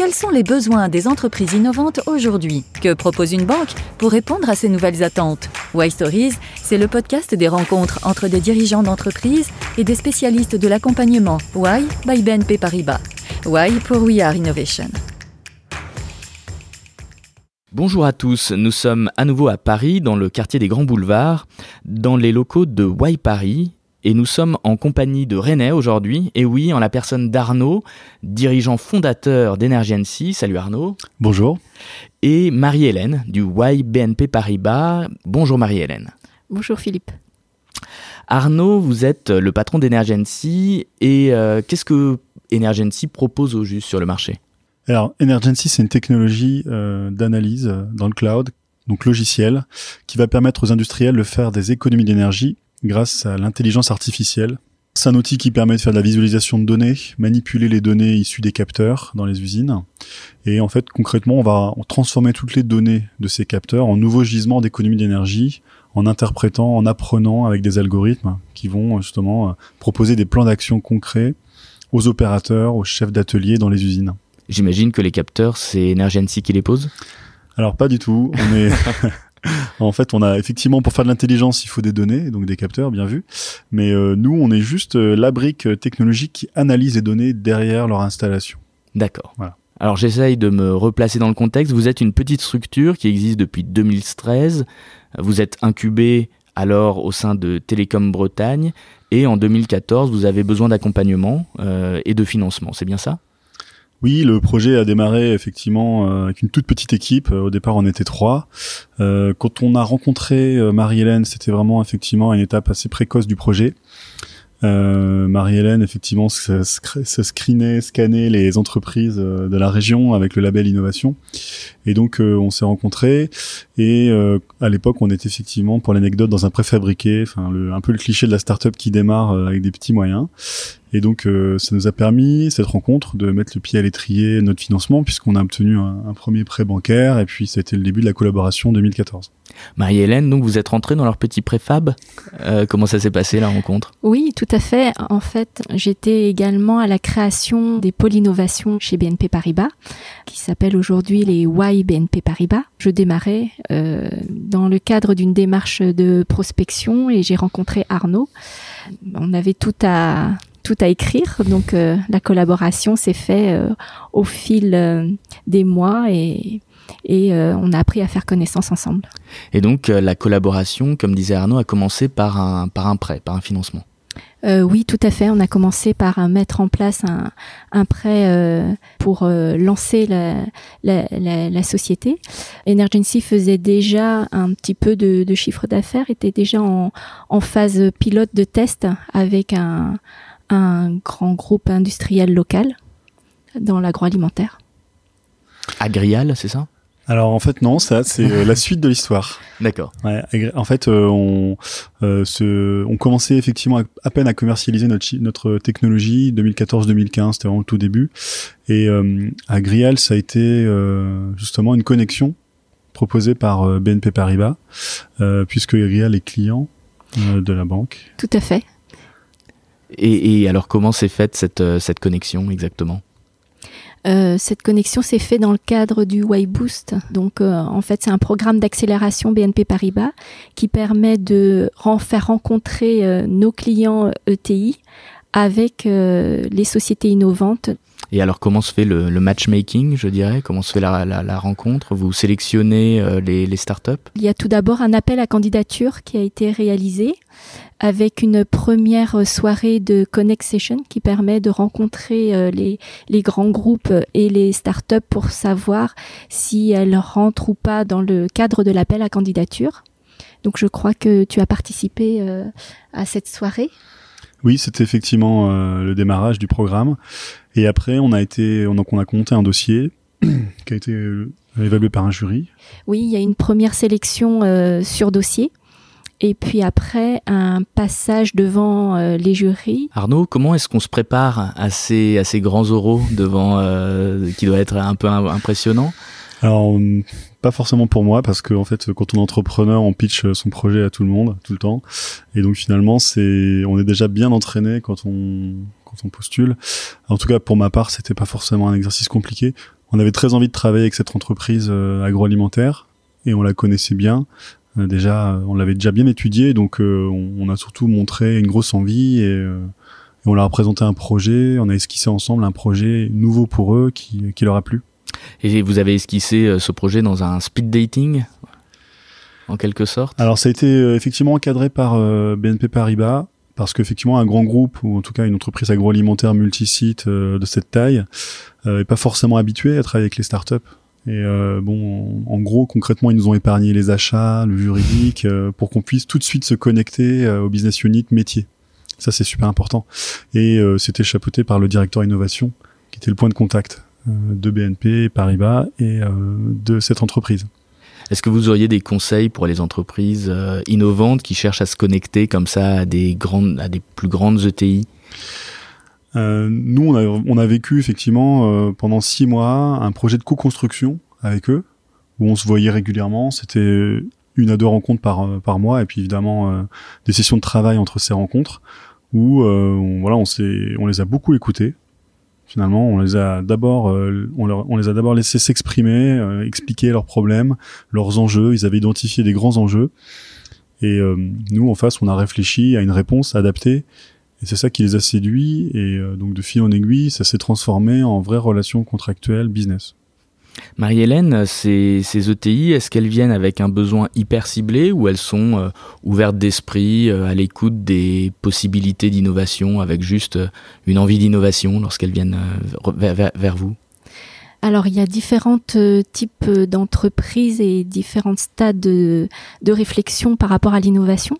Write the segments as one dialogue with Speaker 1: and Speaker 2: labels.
Speaker 1: quels sont les besoins des entreprises innovantes aujourd'hui? Que propose une banque pour répondre à ces nouvelles attentes? Why Stories, c'est le podcast des rencontres entre des dirigeants d'entreprises et des spécialistes de l'accompagnement. Why? By BNP Paribas. Why? Pour We Are Innovation.
Speaker 2: Bonjour à tous, nous sommes à nouveau à Paris, dans le quartier des Grands Boulevards, dans les locaux de Why Paris, et nous sommes en compagnie de René aujourd'hui, et oui, en la personne d'Arnaud, dirigeant fondateur d'Energency. Salut Arnaud.
Speaker 3: Bonjour.
Speaker 2: Et Marie-Hélène du YBNP Paribas. Bonjour Marie-Hélène.
Speaker 4: Bonjour Philippe.
Speaker 2: Arnaud, vous êtes le patron d'Energency, et euh, qu'est-ce que Emergency propose au juste sur le marché?
Speaker 3: Alors, Emergency, c'est une technologie euh, d'analyse euh, dans le cloud, donc logiciel, qui va permettre aux industriels de faire des économies d'énergie grâce à l'intelligence artificielle. C'est un outil qui permet de faire de la visualisation de données, manipuler les données issues des capteurs dans les usines. Et en fait, concrètement, on va transformer toutes les données de ces capteurs en nouveaux gisements d'économie d'énergie, en interprétant, en apprenant avec des algorithmes qui vont justement proposer des plans d'action concrets aux opérateurs, aux chefs d'atelier dans les usines.
Speaker 2: J'imagine que les capteurs, c'est Energency qui les pose?
Speaker 3: Alors pas du tout. On est en fait, on a effectivement pour faire de l'intelligence, il faut des données, donc des capteurs, bien vu. Mais euh, nous, on est juste euh, la brique technologique qui analyse les données derrière leur installation.
Speaker 2: D'accord. Voilà. Alors j'essaye de me replacer dans le contexte. Vous êtes une petite structure qui existe depuis 2013. Vous êtes incubé alors au sein de Télécom Bretagne et en 2014 vous avez besoin d'accompagnement euh, et de financement. C'est bien ça?
Speaker 3: Oui, le projet a démarré effectivement euh, avec une toute petite équipe. Euh, au départ, on était trois. Euh, quand on a rencontré Marie-Hélène, c'était vraiment effectivement une étape assez précoce du projet. Marie-Hélène, effectivement, se, se screenait, scannait les entreprises de la région avec le label innovation. Et donc, on s'est rencontrés. Et à l'époque, on était effectivement, pour l'anecdote, dans un préfabriqué, enfin, un peu le cliché de la start-up qui démarre avec des petits moyens. Et donc, euh, ça nous a permis, cette rencontre, de mettre le pied à l'étrier notre financement, puisqu'on a obtenu un, premier prêt bancaire, et puis c'était le début de la collaboration en 2014.
Speaker 2: Marie-Hélène, donc vous êtes rentrée dans leur petit préfab. Euh, comment ça s'est passé la rencontre?
Speaker 4: Oui, tout à fait. En fait, j'étais également à la création des pôles innovation chez BNP Paribas, qui s'appellent aujourd'hui les Y BNP Paribas. Je démarrais euh, dans le cadre d'une démarche de prospection et j'ai rencontré Arnaud. On avait tout à tout à écrire. Donc euh, la collaboration s'est faite euh, au fil euh, des mois et, et on a appris à faire connaissance ensemble.
Speaker 2: Et donc la collaboration, comme disait Arnaud, a commencé par un, par un prêt, par un financement.
Speaker 4: oui, tout à fait. On a commencé par mettre en place un, un prêt pour lancer la, la, la, société. Emergency faisait déjà un petit peu de, de chiffre d'affaires, était déjà en, en phase pilote de test avec un, un grand groupe industriel local dans l'agroalimentaire.
Speaker 2: Agrial, c'est ça?
Speaker 3: Alors en fait non, ça c'est euh, la suite de l'histoire.
Speaker 2: D'accord.
Speaker 3: en fait, euh, on, euh, se, on commençait effectivement à, peine à commercialiser notre, notre technologie 2014-2015, c'était vraiment le tout début. Et Agrial, ça a été justement une connexion proposée par BNP Paribas, puisque Agrial est client de la banque.
Speaker 4: Tout à fait.
Speaker 2: Et, alors comment s'est faite cette, euh, cette connexion exactement?
Speaker 4: Euh, cette connexion s'est faite dans le cadre du Y-Boost. Donc, euh, en fait, c'est un programme d'accélération BNP Paribas qui permet de faire rencontrer nos clients ETI avec les sociétés innovantes.
Speaker 2: Et alors, comment se fait le, matchmaking, je dirais? Comment se fait la, la, rencontre? Vous sélectionnez les, les startups?
Speaker 4: Il y a tout d'abord un appel à candidature qui a été réalisé avec une première soirée de Connect Session qui permet de rencontrer euh, les, les grands groupes et les startups pour savoir si elles rentrent ou pas dans le cadre de l'appel à candidature. Donc je crois que tu as participé euh, à cette soirée.
Speaker 3: Oui, c'était effectivement euh, le démarrage du programme. Et après, on a été, donc on a compté un dossier qui a été évalué par un jury.
Speaker 4: Oui, il y a une première sélection euh, sur dossier. Et puis après, un passage devant les jurys.
Speaker 2: Arnaud, comment est-ce qu'on se prépare à ces, à ces grands oraux devant, qui doit être un peu impressionnant?
Speaker 3: Alors, pas forcément pour moi, parce que en fait, quand on est entrepreneur, on pitch son projet à tout le monde, tout le temps, et donc finalement, c'est, on est déjà bien entraîné quand on quand on postule. En tout cas, pour ma part, c'était pas forcément un exercice compliqué. On avait très envie de travailler avec cette entreprise agroalimentaire et on la connaissait bien. Déjà, on l'avait déjà bien étudié, donc on, a surtout montré une grosse envie et, on leur a présenté un projet. On a esquissé ensemble un projet nouveau pour eux qui, qui leur a plu.
Speaker 2: Et vous avez esquissé ce projet dans un speed dating en quelque sorte?
Speaker 3: Alors ça a été euh, effectivement encadré par euh, BNP Paribas parce qu'effectivement un grand groupe ou en tout cas une entreprise agroalimentaire multisite euh, de cette taille n'est pas forcément habitué à travailler avec les startups. Et bon, en gros, concrètement, ils nous ont épargné les achats, le juridique, pour qu'on puisse tout de suite se connecter au business unit métier. Ça, c'est super important. Et c'était chapeauté par le directeur innovation, qui était le point de contact de BNP Paribas et de cette entreprise.
Speaker 2: Est-ce que vous auriez des conseils pour les entreprises euh, innovantes qui cherchent à se connecter comme ça à des grandes, à des plus grandes ETI
Speaker 3: euh, Nous, on a, on a, vécu effectivement euh, pendant six mois un projet de co-construction avec eux, où on se voyait régulièrement. C'était une à deux rencontres par, par mois, et puis évidemment des sessions de travail entre ces rencontres, où on, voilà, on, on les a beaucoup écoutés. Finalement, on les a d'abord, euh, on, on, les a d'abord laissés s'exprimer, euh, expliquer leurs problèmes, leurs enjeux. Ils avaient identifié des grands enjeux. Et euh, nous, en face, on a réfléchi à une réponse adaptée. Et c'est ça qui les a séduits. Et donc, de fil en aiguille, ça s'est transformé en vraie relation contractuelle business.
Speaker 2: Marie-Hélène, ces, ces, ETI, est-ce qu'elles viennent avec un besoin hyper ciblé ou elles sont euh, ouvertes d'esprit, euh, à l'écoute des possibilités d'innovation, avec juste euh, une envie d'innovation lorsqu'elles viennent vers, vous?
Speaker 4: Alors il y a différents types d'entreprises et différents stades de, réflexion par rapport à l'innovation.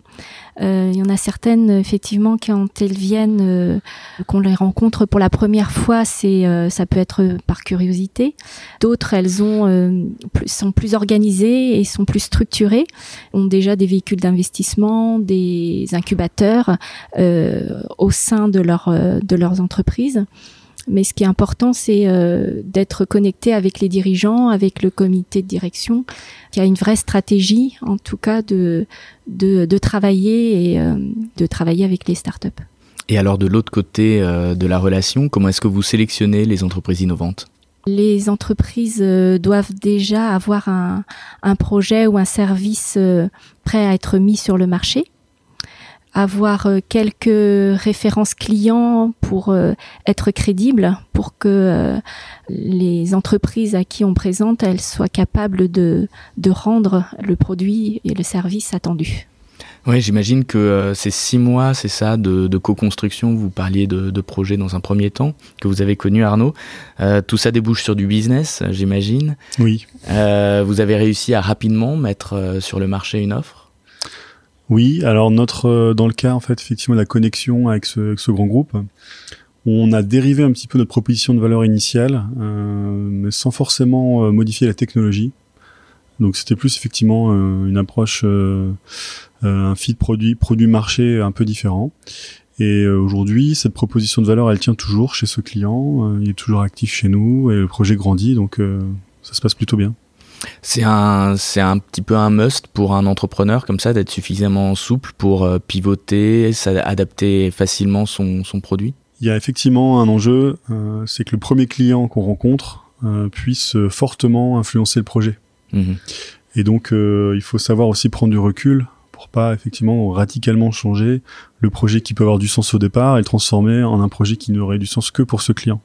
Speaker 4: Euh, il y en a certaines, effectivement, quand elles viennent, euh, qu'on les rencontre pour la première fois, c'est, euh, ça peut être par curiosité. D'autres, elles ont, sont plus organisées et sont plus structurées, ont déjà des véhicules d'investissement, des incubateurs au sein de, leur, de leurs entreprises. Mais ce qui est important, c'est euh, d'être connecté avec les dirigeants, avec le comité de direction, qui a une vraie stratégie, en tout cas, de, de, de travailler et euh, de travailler avec les startups.
Speaker 2: Et alors, de l'autre côté euh, de la relation, comment est-ce que vous sélectionnez les entreprises innovantes?
Speaker 4: Les entreprises doivent déjà avoir un, un, projet ou un service prêt à être mis sur le marché avoir euh, quelques références clients pour euh, être crédible, pour que euh, les entreprises à qui on présente, elles soient capables de, de rendre le produit et le service attendu.
Speaker 2: Oui, j'imagine que ces six mois, c'est ça, de, de co-construction, vous parliez de, de projet dans un premier temps, que vous avez connu Arnaud. tout ça débouche sur du business, j'imagine.
Speaker 3: Oui.
Speaker 2: vous avez réussi à rapidement mettre sur le marché une offre
Speaker 3: oui, alors notre euh, dans le cas en fait effectivement de la connexion avec ce, grand groupe, on a dérivé un petit peu notre proposition de valeur initiale, euh, mais sans forcément euh, modifier la technologie. Donc c'était plus effectivement une approche, un fit produit produit marché un peu différent. Et aujourd'hui, cette proposition de valeur, elle tient toujours chez ce client, il est toujours actif chez nous et le projet grandit, donc ça se passe plutôt bien.
Speaker 2: C'est un, c'est un petit peu un must pour un entrepreneur comme ça d'être suffisamment souple pour euh, pivoter, adapter facilement son, son produit?
Speaker 3: Il y a effectivement un enjeu, euh, c'est que le premier client qu'on rencontre euh, puisse fortement influencer le projet. Mhm. Et donc il faut savoir aussi prendre du recul pour pas effectivement radicalement changer le projet qui peut avoir du sens au départ et le transformer en un projet qui n'aurait du sens que pour ce client.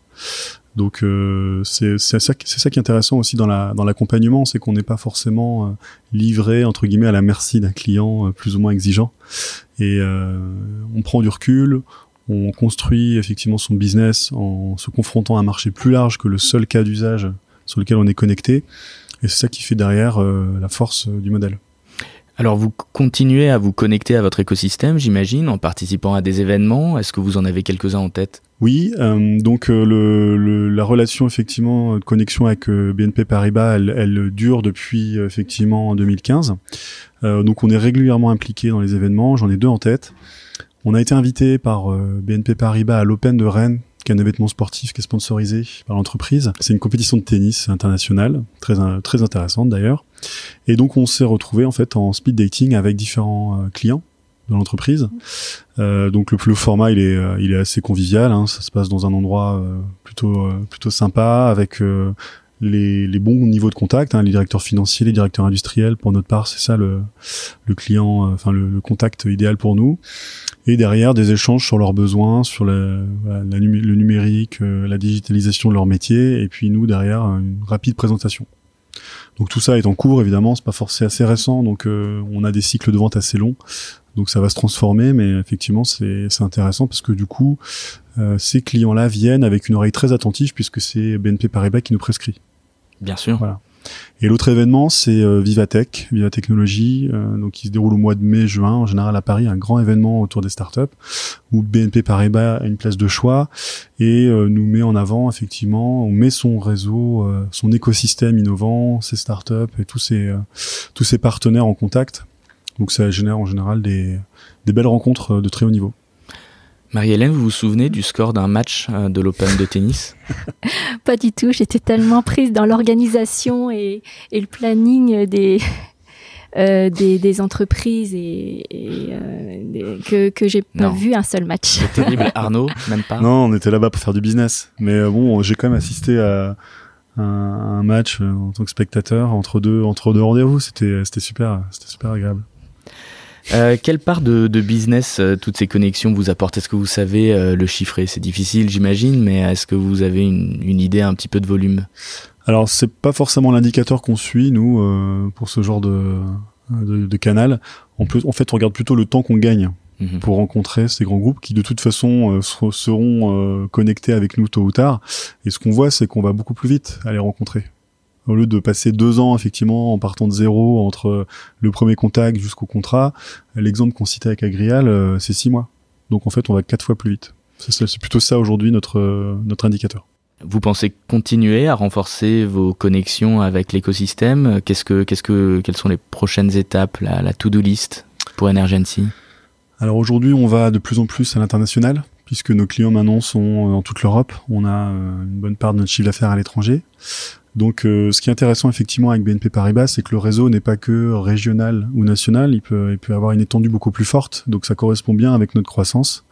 Speaker 3: Donc euh, c'est ça, ça qui est intéressant aussi dans la dans l'accompagnement, c'est qu'on n'est pas forcément euh, livré entre guillemets à la merci d'un client euh, plus ou moins exigeant. Et on prend du recul, on construit effectivement son business en se confrontant à un marché plus large que le seul cas d'usage sur lequel on est connecté. Et c'est ça qui fait derrière la force du modèle.
Speaker 2: Alors vous continuez à vous connecter à votre écosystème, j'imagine, en participant à des événements. Est-ce que vous en avez quelques-uns en tête?
Speaker 3: Oui, euh, donc euh, le, la relation effectivement de connexion avec euh, BNP Paribas, elle, elle, dure depuis effectivement en 2015. donc on est régulièrement impliqué dans les événements. J'en ai deux en tête. On a été invité par BNP Paribas à l'Open de Rennes, qui est un événement sportif qui est sponsorisé par l'entreprise. C'est une compétition de tennis internationale, très très intéressante d'ailleurs. Et donc on s'est retrouvé en fait en speed dating avec différents clients de l'entreprise. Euh, donc le, format il est euh, il est assez convivial. Hein, ça se passe dans un endroit euh, plutôt euh, plutôt sympa avec les, bons niveaux de contact, hein, les directeurs financiers, les directeurs industriels. Pour notre part, c'est ça le, client, enfin le, contact idéal pour nous. Et derrière, des échanges sur leurs besoins, sur le numérique, la digitalisation de leur métier, et puis nous derrière une rapide présentation. Donc tout ça est en cours, évidemment, c'est pas forcément assez récent, donc euh, on a des cycles de vente assez longs, donc ça va se transformer, mais effectivement c'est intéressant parce que du coup, euh, ces clients-là viennent avec une oreille très attentive puisque c'est BNP Paribas qui nous prescrit.
Speaker 2: Bien sûr.
Speaker 3: Voilà. Et l'autre événement, c'est euh, Vivatech, Viva Technologie, euh, donc qui se déroule au mois de mai-juin, en général à Paris, un grand événement autour des startups, où BNP Paribas a une place de choix et euh, nous met en avant effectivement, on met son réseau, son écosystème innovant, ses startups et tous ses partenaires en contact. Donc ça génère en général des belles rencontres de très haut niveau.
Speaker 2: Marie-Hélène, vous vous souvenez du score d'un match euh, de l'Open de tennis?
Speaker 4: Pas du tout, j'étais tellement prise dans l'organisation et, le planning des, euh, des, entreprises et, euh, que, que j'ai pas vu un seul match.
Speaker 2: C'est terrible, Arnaud, même pas?
Speaker 3: Non, on était là-bas pour faire du business. Mais bon, j'ai quand même assisté à un, match en tant que spectateur entre deux, entre deux rendez-vous. C'était super, c'était super agréable.
Speaker 2: Euh, quelle part de, de business euh, toutes ces connexions vous apportent? Est-ce que vous savez euh, le chiffrer? C'est difficile, j'imagine, mais est-ce que vous avez une, une, idée un petit peu de volume?
Speaker 3: Alors, c'est pas forcément l'indicateur qu'on suit nous euh, pour ce genre de, de, de, canal. En plus, en fait, on regarde plutôt le temps qu'on gagne. Mhm. pour rencontrer ces grands groupes qui de toute façon seront connectés avec nous tôt ou tard. Et ce qu'on voit, c'est qu'on va beaucoup plus vite à les rencontrer au lieu de passer deux ans effectivement en partant de zéro entre le premier contact jusqu'au contrat, l'exemple qu'on citait avec Agrial, euh, c'est six mois. Donc en fait, on va quatre fois plus vite. C'est plutôt ça aujourd'hui notre notre indicateur.
Speaker 2: Vous pensez continuer à renforcer vos connexions avec l'écosystème? Qu'est-ce que qu'est-ce que quelles sont les prochaines étapes, la, la to-do list pour Energency?
Speaker 3: Alors aujourd'hui, on va de plus en plus à l'international puisque nos clients maintenant sont dans toute l'Europe. On a euh, une bonne part de notre chiffre d'affaires à l'étranger. Donc, euh, ce qui est intéressant effectivement avec BNP Paribas, c'est que le réseau n'est pas que régional ou national, il peut, il peut avoir une étendue beaucoup plus forte. Donc, ça correspond bien avec notre croissance.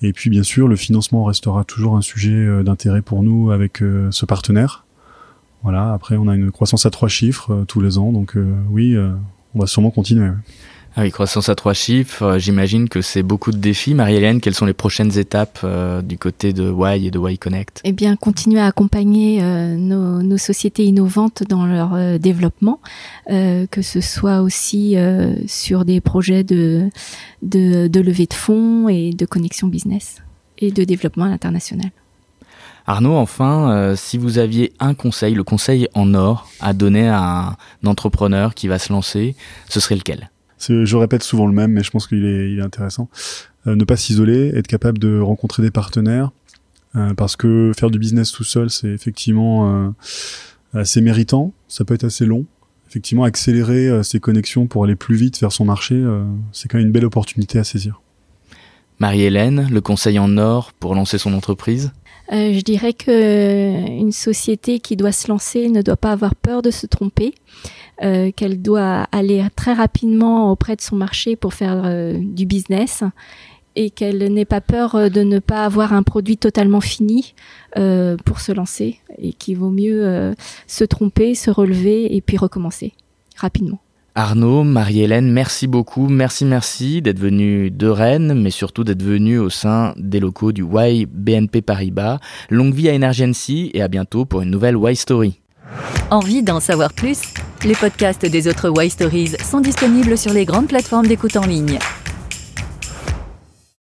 Speaker 3: Et puis, bien sûr, le financement restera toujours un sujet euh, d'intérêt pour nous avec euh, ce partenaire. Voilà. Après, on a une croissance à trois chiffres tous les ans, donc oui, on va sûrement continuer.
Speaker 2: Ah oui, croissance à trois chiffres, euh, j'imagine que c'est beaucoup de défis. Marie-Hélène, quelles sont les prochaines étapes euh, du côté de Y et de Y Connect?
Speaker 4: Eh bien, continuer à accompagner euh, nos, nos, sociétés innovantes dans leur développement, que ce soit aussi sur des projets de, de, de levée de fonds et de connexion business et de développement à l'international.
Speaker 2: Arnaud, enfin, si vous aviez un conseil, le conseil en or à donner à un entrepreneur qui va se lancer, ce serait lequel?
Speaker 3: Je répète souvent le même, mais je pense qu'il est, intéressant. Euh, ne pas s'isoler, être capable de rencontrer des partenaires, euh, parce que faire du business tout seul, c'est effectivement euh, assez méritant. Ça peut être assez long. Effectivement, accélérer ses connexions pour aller plus vite vers son marché, c'est quand même une belle opportunité à saisir.
Speaker 2: Marie-Hélène, le conseil en or pour lancer son entreprise?
Speaker 4: Je dirais que une société qui doit se lancer ne doit pas avoir peur de se tromper. Euh, qu'elle doit aller très rapidement auprès de son marché pour faire euh, du business et qu'elle n'ait pas peur euh, de ne pas avoir un produit totalement fini pour se lancer et qu'il vaut mieux se tromper, se relever et puis recommencer rapidement.
Speaker 2: Arnaud, Marie-Hélène, merci beaucoup. Merci, merci d'être venu de Rennes, mais surtout d'être venu au sein des locaux du Y BNP Paribas. Longue vie à Energency et à bientôt pour une nouvelle Y Story.
Speaker 1: Envie d'en savoir plus? Les podcasts des autres Y Stories sont disponibles sur les grandes plateformes d'écoute en ligne.